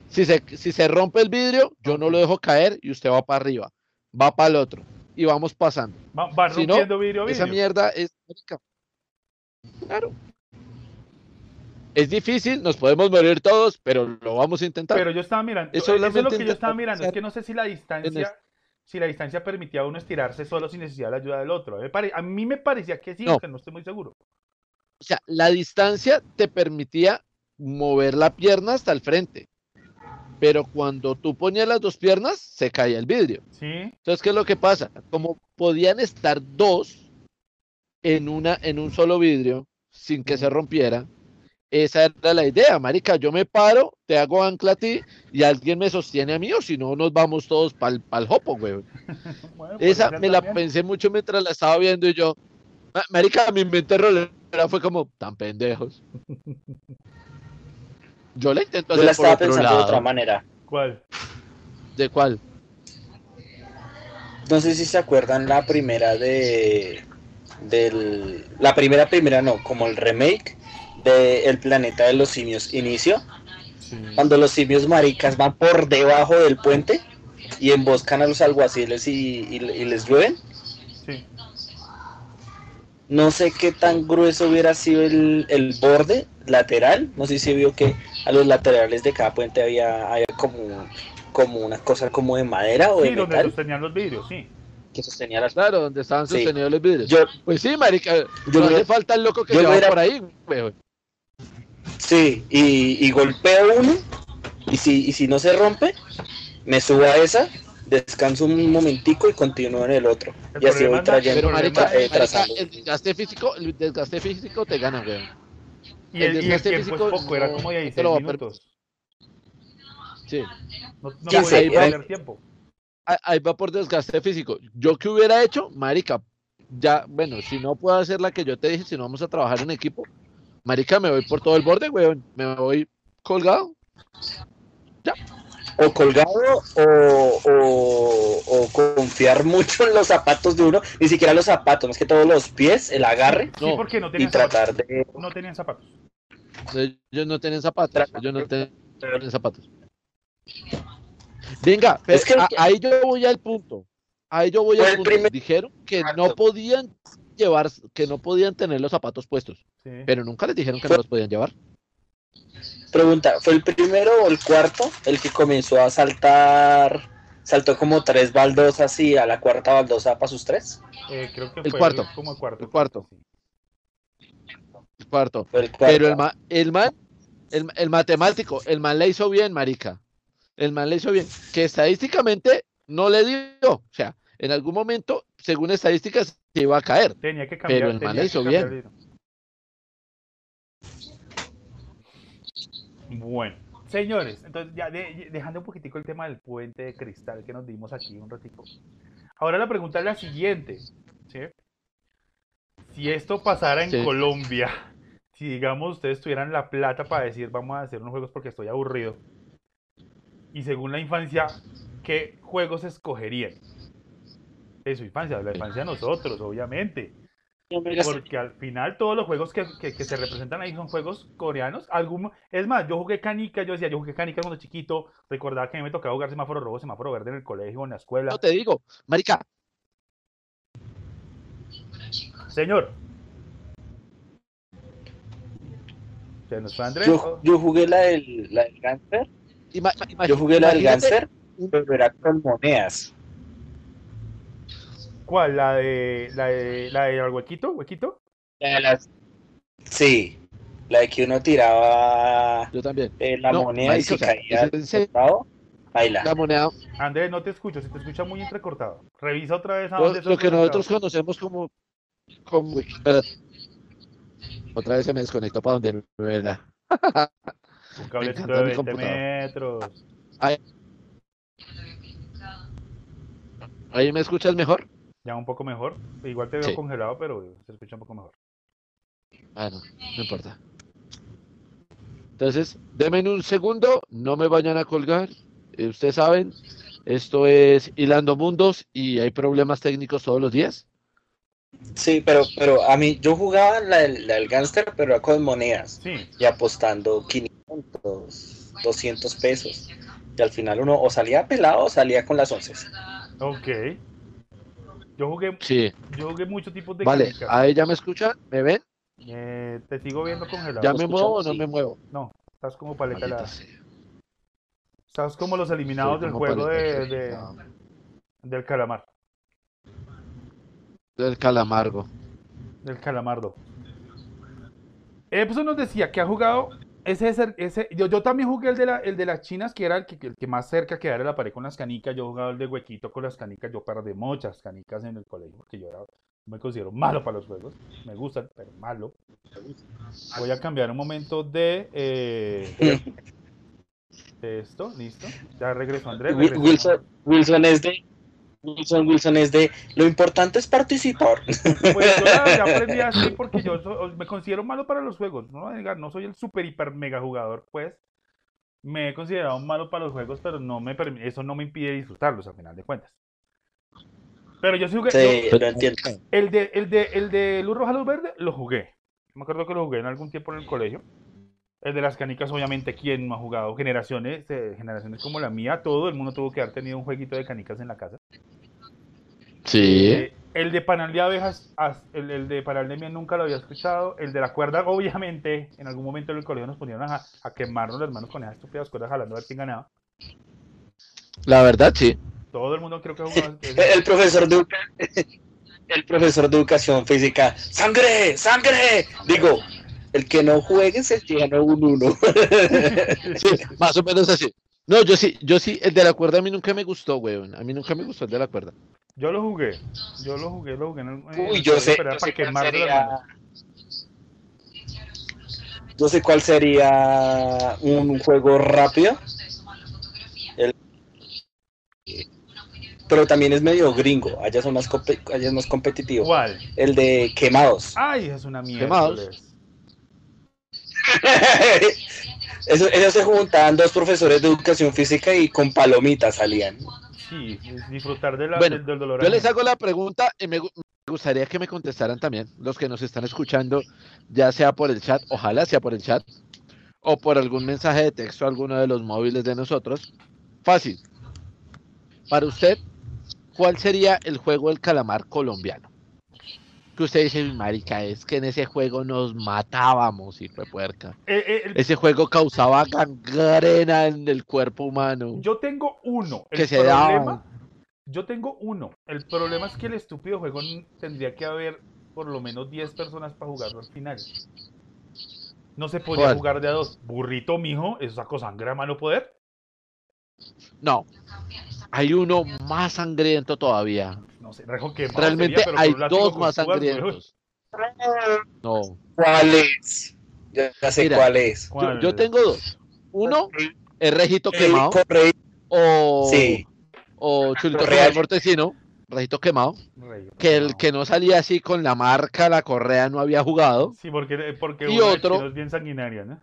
Si se, si se rompe el vidrio, yo no lo dejo caer y usted va para arriba, va para el otro y vamos pasando. Va- van si no, vidrio a Esa vidrio. mierda es. Claro. Es difícil, nos podemos morir todos, pero lo vamos a intentar. Pero yo estaba mirando, Es eso, es lo que yo estaba mirando, es que no sé si la distancia, si la distancia permitía a uno estirarse solo sin necesidad de la ayuda del otro. A mí me, parecía que sí, No. aunque no estoy muy seguro. O sea, la distancia te permitía mover la pierna hasta el frente. Pero cuando tú ponías las dos piernas, se caía el vidrio. Sí, Entonces, ¿qué es lo que pasa? Como podían estar dos en, una, en un solo vidrio sin que se rompiera, esa era la idea, marica. Yo me paro, te hago ancla a ti y alguien me sostiene a mí, o si no, nos vamos todos para el jopo, güey. bueno, podría Esa me la pensé mucho mientras la estaba viendo y yo, "Ma- marica, mi mente rolera fue como, tan pendejos. Yo la intento Yo la hacer por estaba otro pensando de otra manera. ¿Cuál? ¿De cuál? No sé si se acuerdan la primera de. Del, la primera, primera no, como el remake de El planeta de los simios inicio. Sí. Cuando los simios maricas van por debajo del puente y emboscan a los alguaciles y, y- y les llueven. No sé qué tan grueso hubiera sido el, el borde lateral. No sé si vio que a los laterales de cada puente había, había como, como una cosa como de madera o de Sí, donde metal sostenían los vidrios, sí. que sostenía las. Claro, donde estaban Sí. sostenidos los vidrios. Yo, Pues sí, marica, Yo no hubiera- hace falta el loco que yo se va hubiera- por ahí, güey. Sí, y, y golpeo uno, y si, y si no se rompe, me subo a esa, descanso un momentico y continúo en el otro. El y así voy trayendo, Pero el marica, eh, marica, trazando. el desgaste físico, el desgaste físico te gana, güey. Y El el, y el desgaste tiempo es físico poco, era no- como no te 16 lo va a minutos. Sí. No, no Sí, sí, perder era- tiempo. Ah, Ahí va por desgaste físico. Yo que hubiera hecho, marica, ya, bueno, si no puedo hacer la que yo te dije, si no vamos a trabajar en equipo, marica, me voy por todo el borde, weón. Me voy colgado. O colgado o, o- o confiar mucho en los zapatos de uno, ni siquiera los zapatos, más que todos los pies, el agarre Sí, No, porque no y tenían zapatos. tratar de... No tenían zapatos. Ellos no tienen zapatos. Ellos no tienen zapatos. Venga, pero Es que- a- ahí yo voy al punto. Ahí yo voy al punto. primer- Dijeron que no podían llevar, que no podían tener los zapatos puestos, Sí. pero nunca les dijeron que Fue- no los podían llevar. Pregunta, ¿fue el primero o el cuarto el que comenzó a saltar? Saltó como tres baldosas y a la cuarta baldosa para sus tres. Eh, creo que El fue cuarto. como el cuarto. El cuarto. El cuarto. El cuarto. Pero el, ma- el man, el, el matemático, el man le hizo bien, marica. El man le hizo bien. Que estadísticamente no le dio. O sea, en algún momento, según estadísticas, se iba a caer. Tenía que cambiar. Pero el man le hizo cambiar bien. el hilo. Bueno, señores, entonces ya de- dejando un poquitico el tema del puente de cristal que nos dimos aquí un ratico. Ahora la pregunta es la siguiente, ¿sí? Si esto pasara en Sí. Colombia, si digamos ustedes tuvieran la plata para decir vamos a hacer unos juegos porque estoy aburrido, y según la infancia, ¿qué juegos escogerían? De su infancia, de la infancia de nosotros, obviamente. Porque al final todos los juegos que, que- que se representan ahí son juegos coreanos. Algún, es más, yo jugué canica, yo decía, yo jugué canica cuando chiquito. Recordaba que a mí me tocaba jugar semáforo rojo, semáforo verde en el colegio, en la escuela. No te digo, marica, Señor. ¿Se nos fue Andrés? Yo, yo jugué la del, la del gánster, ima- ima- yo jugué la del gánster, pero era con monedas. ¿Cuál? ¿La de, la de, la de huequito? ¿Huequito? La de las- Sí, la de que uno tiraba Yo también. eh, la No, moneda y sea, caía costado, baila. La moneda, Andrés, no te escucho, se te escucha muy entrecortado. Revisa otra vez a lo, dónde lo que nosotros conocemos como. Otra vez se me desconectó para donde no era. Un cablecito encanta de mi 20 computador. metros. ¿Ahí me escuchas mejor? Ya un poco mejor. Igual te veo Sí. congelado, pero se escucha un poco mejor. Ah, no, no importa. Entonces, denme un segundo, no me vayan a colgar. Eh, Ustedes saben, esto es Hilando Mundos y hay problemas técnicos todos los días. Sí, pero, pero a mí, yo jugaba la del, la del gánster, pero con monedas Sí, y apostando 500, 200 pesos. Y al final uno o salía pelado o salía con las once. ok. Yo jugué, Sí, yo jugué muchos tipos de vale. canicas. ¿Ahí ya me escuchan? ¿Me ven? Eh, te sigo viendo congelado. ¿Ya ¿lo me muevo o no? Sí. me muevo? No, estás como paleta sea. Estás como los eliminados del juego de, del calamar. Del calamargo. Del calamardo. Epson nos decía que ha jugado ese, ese, ese- yo, yo también jugué el de, la, el de las chinas, que era el que, el que más cerca quedara la pared con las canicas. Yo jugaba el de huequito con las canicas. Yo perdí muchas canicas en el colegio, porque yo era, me considero malo para los juegos. Me gustan, pero malo. Voy a cambiar un momento de, eh, de esto, listo. Ya regresó Andrés. Regresó- Wilson, Wilson es de. Wilson, Wilson es de. Lo importante es participar. Pues yo ya, aprendí así porque yo so- me considero malo para los juegos. No, no soy el super hiper mega jugador, pues. Me he considerado malo para los juegos, pero no me eso no me impide disfrutarlos a final de cuentas. Pero yo sí jugué. Sí, yo- lo entiendo. el de, el de, el de luz roja, luz verde, lo jugué. Me acuerdo que lo jugué en algún tiempo en el colegio. El de las canicas, obviamente, ¿quién no ha jugado? Generaciones, eh, generaciones como la mía, todo el mundo tuvo que haber tenido un jueguito de canicas en la casa. Sí. Eh, el de panal de abejas, as- el, el de panal de miel nunca lo había escuchado. El de la cuerda, obviamente, en algún momento en el colegio nos ponían a, a quemarnos las manos con esas estúpidas cuerdas jalando a ver quién ganaba. La verdad, sí. Todo el mundo creo que ha jugado. El, el profesor de educa- el profesor de educación física, ¡sangre! ¡sangre! Digo, el que no juegue se llena un uno. Sí, más o menos así. No, yo sí, yo sí, el de la cuerda a mí nunca me gustó, weón. A mí nunca me gustó el de la cuerda. Yo lo jugué. Yo lo jugué, lo jugué en el. en Uy, el yo sé, yo para sé cuál sería. Yo sé cuál sería un juego rápido. El- Pero también es medio gringo. Allá, son más allá es más competitivo. ¿Cuál? El de quemados. Ay, es una mierda. Quemados. Eso- ellos se juntaban dos profesores de educación física y con palomitas salían. Sí, disfrutar de la- Bueno, del, dolor. Yo les hago la pregunta y me, me gustaría que me contestaran también los que nos están escuchando, ya sea por el chat, ojalá sea por el chat, o por algún mensaje de texto a alguno de los móviles de nosotros. Fácil. Para usted, ¿cuál sería el juego del calamar colombiano? Que usted dice, marica, es que en ese juego nos matábamos, hijo de puerca. Eh, eh, el- Ese juego causaba gangrena en el cuerpo humano. Yo tengo uno. El que se problema. Yo tengo uno. El problema es que el estúpido juego tendría que haber por lo menos 10 personas para jugarlo al final. No se podía jugar de a dos. Burrito, mijo, eso saco sangre a mano poder. No. Hay uno más sangriento todavía. No sé, rejo que Realmente hay dos más sangrientos. No. ¿Cuál es? Ya ya sé Mira, cuál es. Yo, yo tengo dos. Uno es Rejito El Quemado correo- o, Sí. o Chulito. Quemado Mortecino. Rejito Quemado. Que el que no salía así con la marca, la correa, no había jugado. Sí, porque, porque Y otro- es bien sanguinaria, ¿no?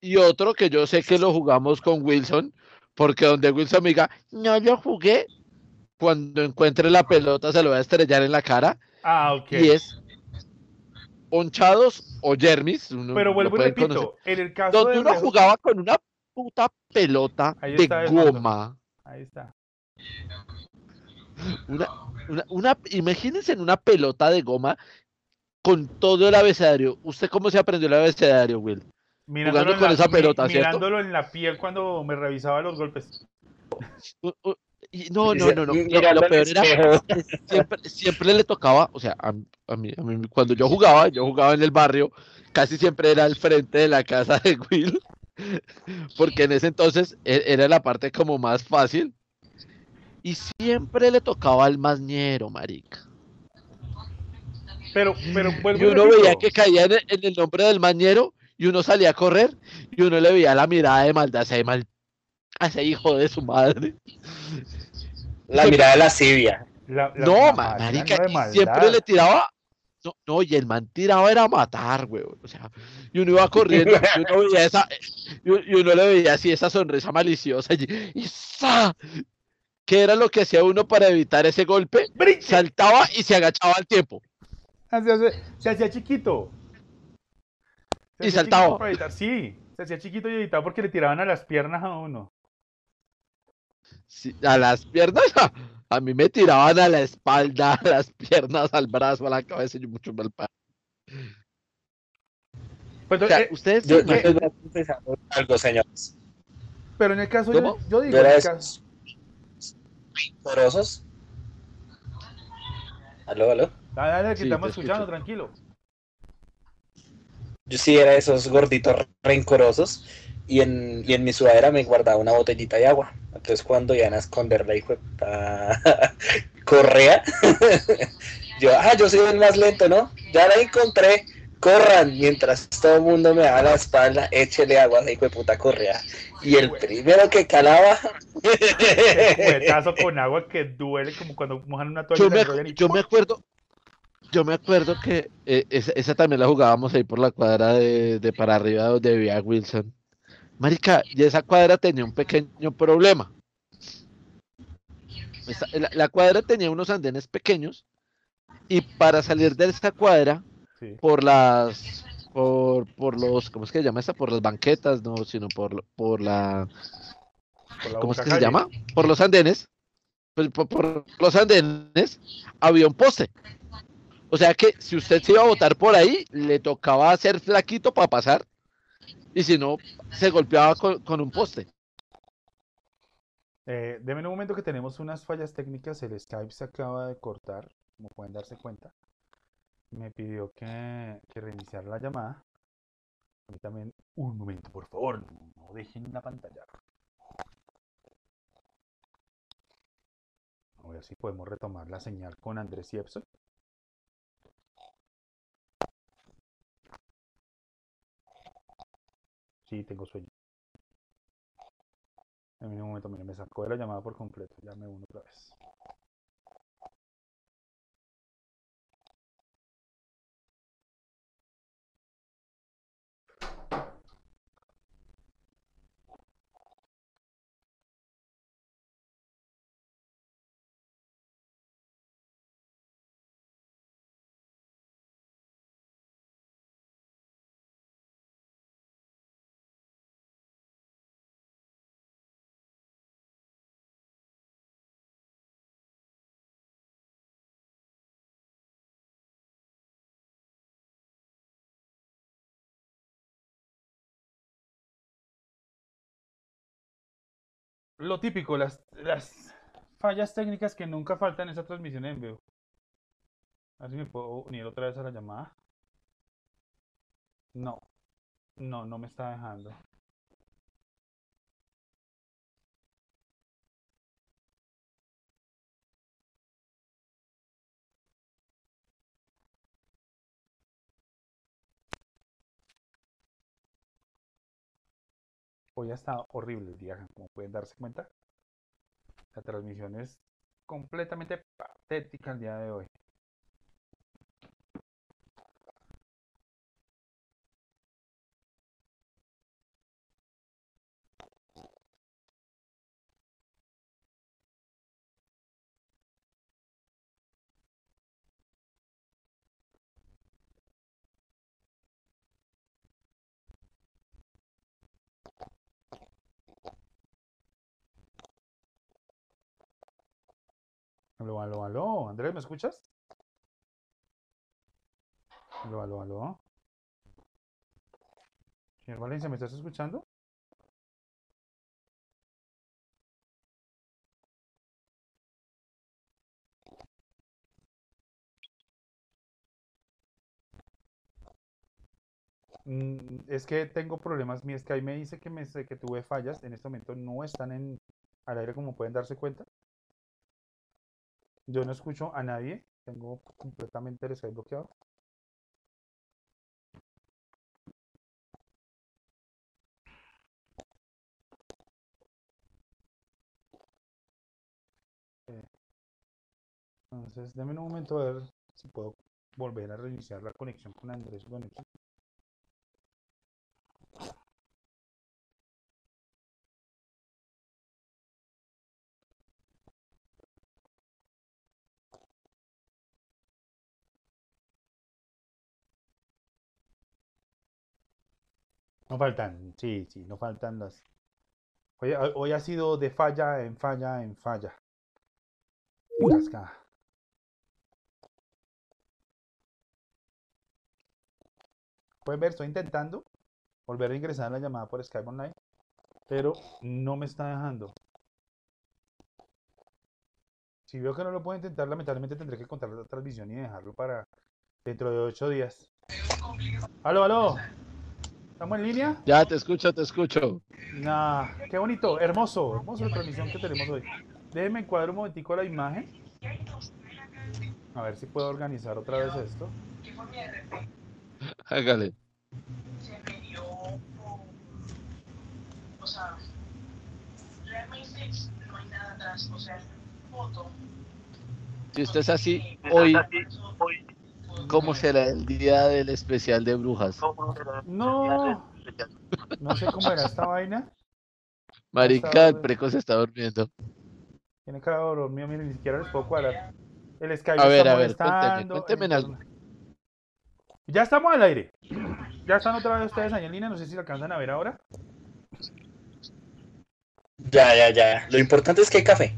Y otro que yo sé que lo jugamos con Wilson. Porque donde Wilson me diga, no lo jugué. Cuando encuentre la pelota se lo va a estrellar en la cara. Ah, ok. Y es Ponchados o Jermis. uno Pero vuelvo y repito, conocer, en el caso Donde de uno Rejo- jugaba con una puta pelota de goma. Ahí está. Una, una, una- imagínense en una pelota de goma con todo el abecedario. ¿Usted cómo se aprendió el abecedario, Will? Mirándolo en con la- esa mi- pelota, ¿cierto? Mirándolo en la piel cuando me revisaba los golpes. Y no, no, no, no. Lo, "Mira lo al peor era espejo". que siempre, siempre le tocaba, o sea, a, a mí, a mí, cuando yo jugaba, yo jugaba en el barrio, casi siempre era al frente de la casa de Will, porque en ese entonces e- era la parte como más fácil, y siempre le tocaba al mañero, marica. Pero, pero vuelvo Y y uno veía que caía en el, en el nombre del mañero, y uno salía a correr, y uno le veía la mirada de maldad, ese mal, a ese hijo de su madre. La mirada de la lascivia. la- la- No, la marica, no siempre le tiraba. No, no, y el man tiraba era matar, weón. O sea, y uno iba corriendo, y uno veía esa, y, uno le veía así esa sonrisa maliciosa, y, y. ¿Qué era lo que hacía uno para evitar ese golpe? Saltaba y se agachaba al tiempo. Se, hacía chiquito. Se Y saltaba. chiquito para evitar- Sí, se hacía chiquito y evitaba porque le tiraban a las piernas a uno. Sí, a las piernas, a, a mí me tiraban a la espalda, a las piernas, al brazo, a la cabeza, y yo mucho mal pa- Pues, O sea, eh, ustedes Yo, yo confesar algo, señores. pero en el caso, yo, yo digo, Yo en el caso. Aló, aló. Dale, dale, que Sí, estamos escuchando, escucho. tranquilo. Yo sí era de esos gorditos rencorosos y en, y en mi sudadera me guardaba una botellita de agua. Entonces cuando iban a esconder la hijo de puta correa, yo, ah, yo soy el más lento, ¿no? Ya la encontré, corran, mientras todo el mundo me daba la espalda, échele agua a la hijo de puta correa. Y el primero que calaba, Cuetazo con agua que duele como cuando mojan una toalla yo me, y yo me acuerdo, yo me acuerdo que eh, esa, esa también la jugábamos ahí por la cuadra de, de para arriba donde vivía Wilson. Marica, y esa cuadra tenía un pequeño problema. La, la cuadra tenía unos andenes pequeños y para salir de esa cuadra Sí. por las por, por los ¿cómo es que se llama esa? por las banquetas, no, sino por, por la por la ¿cómo es que se llama? Por los andenes. Pues, por, por los andenes había un poste. O sea que si usted se iba a botar por ahí, le tocaba hacer flaquito para pasar. Y si no, se golpeaba con, con un poste. Eh, deme un momento que tenemos unas fallas técnicas. El Skype se acaba de cortar, como pueden darse cuenta. Me pidió que, que reiniciar la llamada. También, un momento, por favor, no dejen la pantalla. A ver si podemos retomar la señal con Andrés y. Sí, tengo sueño. En un momento, mire, me sacó de la llamada por completo. Ya me uno otra vez. Lo típico, las, las fallas técnicas que nunca faltan en esa transmisión en vivo. A ver si me puedo unir otra vez a la llamada. No, no, no me está dejando. Hoy ha estado horrible el día, como pueden darse cuenta. La transmisión es completamente patética el día de hoy. Aló, aló. Andrés, ¿me escuchas? Aló, aló, aló. Señor Valencia, ¿me estás escuchando? Mm, es que tengo problemas. Mi Skype me dice que, me, que tuve fallas. En este momento no están en, al aire como pueden darse cuenta. Yo no escucho a nadie. Tengo completamente el Skype bloqueado. Eh, Entonces, déme un momento a ver si puedo volver a reiniciar la conexión con Andrés. Bueno, No faltan, sí, sí, no faltan las. Hoy, hoy- hoy ha sido de falla en falla en falla. Casca. Pueden ver, estoy intentando volver a ingresar a la llamada por Skype Online, pero no me está dejando. Si veo que no lo puedo intentar, lamentablemente tendré que contar la transmisión y dejarlo para dentro de ocho días. Aló, aló. ¿Estamos en línea? Ya te escucho, te escucho. Nah, qué bonito, hermoso, hermoso la transmisión que tenemos hoy. Déjeme encuadrar un momentico la imagen. A ver si puedo organizar otra vez esto. Hágale. se me dio, o sea, realmente no hay nada atrás, o sea, foto. Si usted es así, hoy, ¿cómo será el día del especial de brujas? No, no sé cómo era esta vaina. Marica, el preco se está durmiendo. Tiene cara de dormido, miren, ni siquiera les puedo cuadrar. El Skype A ver, está a ver, cuénteme, en algo. Ya estamos al aire. Ya están otra vez ustedes ahí en línea, no sé si lo alcanzan a ver ahora. Ya, ya, ya. Lo importante es que hay café.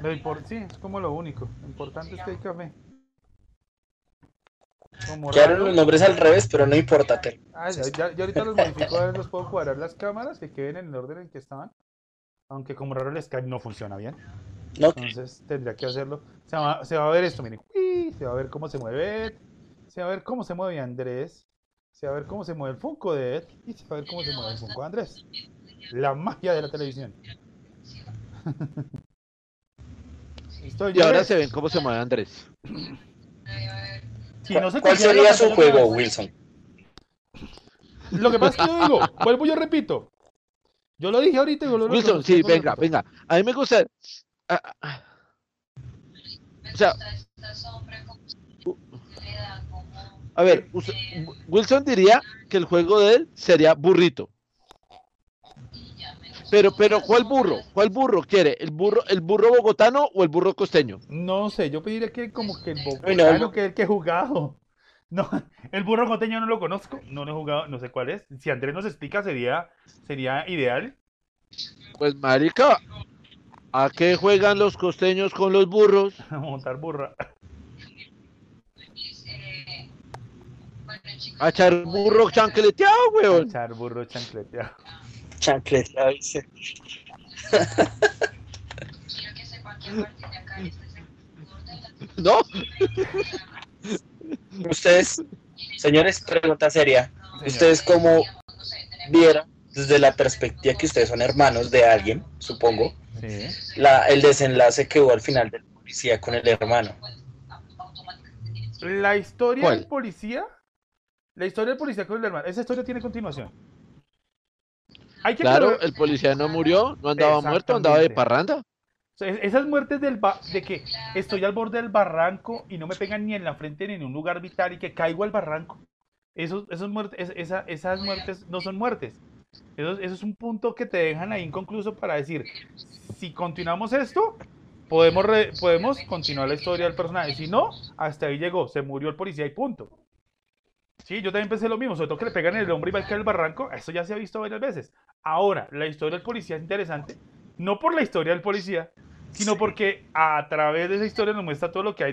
Lo sí, es como lo único. Lo importante es que hay café. Como Quedaron raro. los nombres al revés, pero no importa. te- Ah, ya, ya- ya ahorita los modifico, a ver, los puedo cuadrar las cámaras que queden en el orden en que estaban. Aunque como raro el Skype no funciona bien. No, Entonces tendría que hacerlo. Se va, se va a ver esto, miren. ¡Uy! Se va a ver cómo se mueve Ed. Se va a ver cómo se mueve Andrés. Se va a ver cómo se mueve el Funko de Ed. Y se va a ver cómo se mueve el Funko de Andrés. La magia de la televisión. Estoy Y ahora se ven cómo se mueve Andrés. Si no se ¿Cuál sería su juego. Wilson? Lo que pasa es que yo digo, vuelvo yo repito. Yo lo dije ahorita y yo lo Wilson, lo- sí, venga, venga. A mí me gusta. ah, ah. O sea, a ver, Wilson diría que el juego de él sería burrito. Pero, pero, ¿cuál burro? ¿Cuál burro quiere? ¿El burro, el burro bogotano o el burro costeño? No sé, yo pediría que como que el bogotano no. que el que he jugado. No, el burro costeño no lo conozco, no lo he jugado, no sé cuál es. Si Andrés nos explica sería, sería ideal. Pues, marica, ¿a qué juegan los costeños con los burros? Montar burra. A echar burro chancleteado, weón. Echar burro chancleteado. Chancleta, dice. Quiero que sepan que a partir de acá es el norte de la ¿No? Ustedes, señores, pregunta seria. ¿Ustedes cómo no vieron, desde la perspectiva que ustedes son hermanos de alguien, supongo, Sí. la, el desenlace que hubo al final del policía con el hermano? La historia ¿Cuál? del policía, la historia del policía con el hermano, esa historia tiene continuación. Hay que Claro, el policía no murió, no andaba muerto, andaba de parranda. esas muertes del ba- de que estoy al borde del barranco y no me pegan ni en la frente ni en un lugar vital y que caigo al barranco. Esos, esos muertes, es- esa- esas muertes no son muertes. Eso, eso es un punto que te dejan ahí inconcluso para decir, si continuamos esto, podemos, re- podemos continuar la historia del personaje. Si no, hasta ahí llegó, se murió el policía y punto. Sí, yo también pensé lo mismo, sobre todo que le pegan el hombre y va a caer al barranco, eso ya se ha visto varias veces. Ahora, la historia del policía es interesante, no por la historia del policía, sino porque a través de esa historia nos muestra todo lo que hay